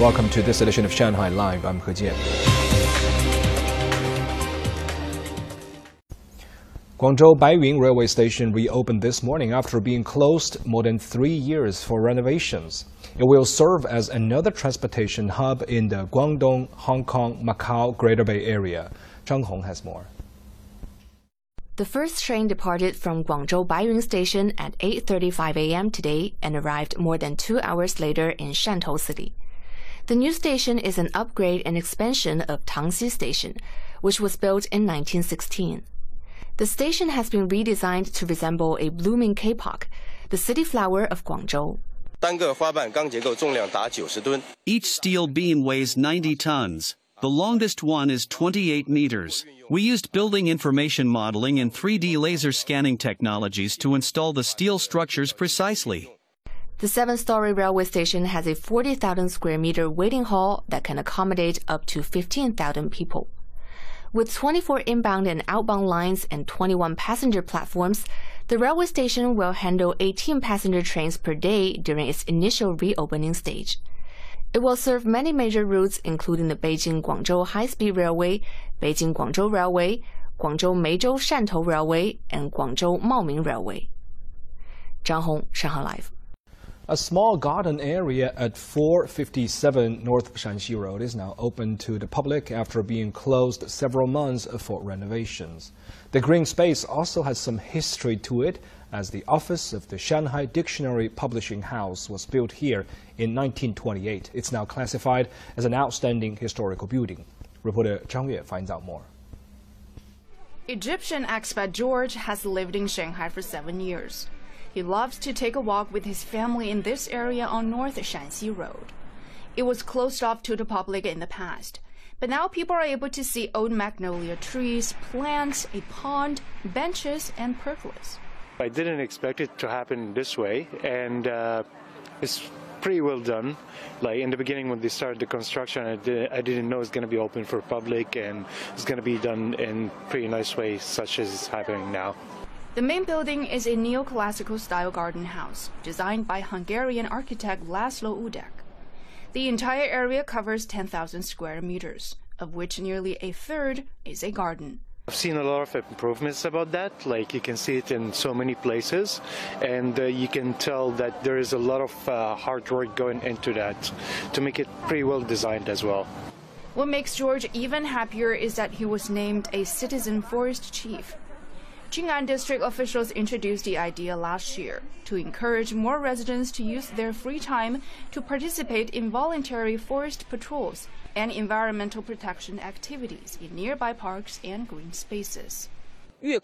Welcome to this edition of Shanghai Live. I'm He Jian. Guangzhou Baiyun Railway Station reopened this morning after being closed more than three years for renovations. It will serve as another transportation hub in the Guangdong, Hong Kong, Macau Greater Bay Area. Zhang Hong has more. The first train departed from Guangzhou Baiyun Station at 8:35 a.m. today and arrived more than 2 hours later in Shantou City. The new station is an upgrade and expansion of Tangxi Station, which was built in 1916. The station has been redesigned to resemble a blooming kapok, the city flower of Guangzhou. Each steel beam weighs 90 tons. The longest one is 28 meters. We used building information modeling and 3D laser scanning technologies to install the steel structures precisely. The seven story railway station has a 40,000 square meter waiting hall that can accommodate up to 15,000 people. With 24 inbound and outbound lines and 21 passenger platforms, the railway station will handle 18 passenger trains per day during its initial reopening stage. It will serve many major routes, including the Beijing Guangzhou High Speed Railway, Beijing Guangzhou Railway, Guangzhou Meizhou Shantou Railway, and Guangzhou Maoming Railway. Zhang Hong, Shanghai Live. A small garden area at 457 North Shanxi Road is now open to the public after being closed several months for renovations. The green space also has some history to it, as the office of the Shanghai Dictionary Publishing House was built here in 1928. It's now classified as an outstanding historical building. Reporter Zhang Yue finds out more. Egyptian expat George has lived in Shanghai for seven years. He loves to take a walk with his family in this area on North Shanxi Road. It was closed off to the public in the past, but now people are able to see old magnolia trees, plants, a pond, benches, and pergolas. I didn't expect it to happen this way, and uh, it's pretty well done. Like in the beginning when they started the construction, I, did, didn't know it's going to be open for public and it's going to be done in pretty nice way, such as it's happening now. The main building is a neoclassical style garden house designed by Hungarian architect Laszlo Hudec. The entire area covers 10,000 square meters, of which nearly a third is a garden. I've seen a lot of improvements about that. Like you can see it in so many places, and uh, you can tell that there is a lot of uh, hard work going into that to make it pretty well designed as well. What makes George even happier is that he was named a citizen forest chief. Jing'an district officials introduced the idea last year to encourage more residents to use their free time to participate in voluntary forest patrols and environmental protection activities in nearby parks and green spaces. The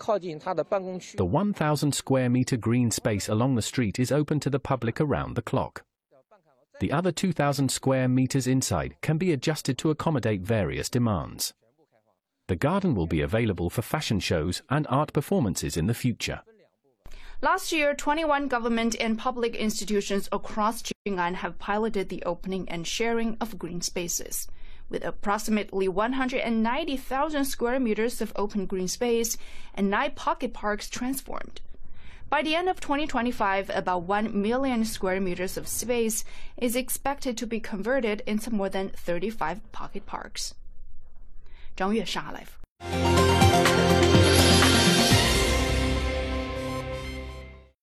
1,000 square meter green space along the street is open to the public around the clock. The other 2,000 square meters inside can be adjusted to accommodate various demands. The garden will be available for fashion shows and art performances in the future. Last year, 21 government and public institutions across Jing'an have piloted the opening and sharing of green spaces. With approximately 190,000 square meters of open green space and nine pocket parks transformed. By the end of 2025, about 1 million square meters of space is expected to be converted into more than 35 pocket parks. 张悦杀来福。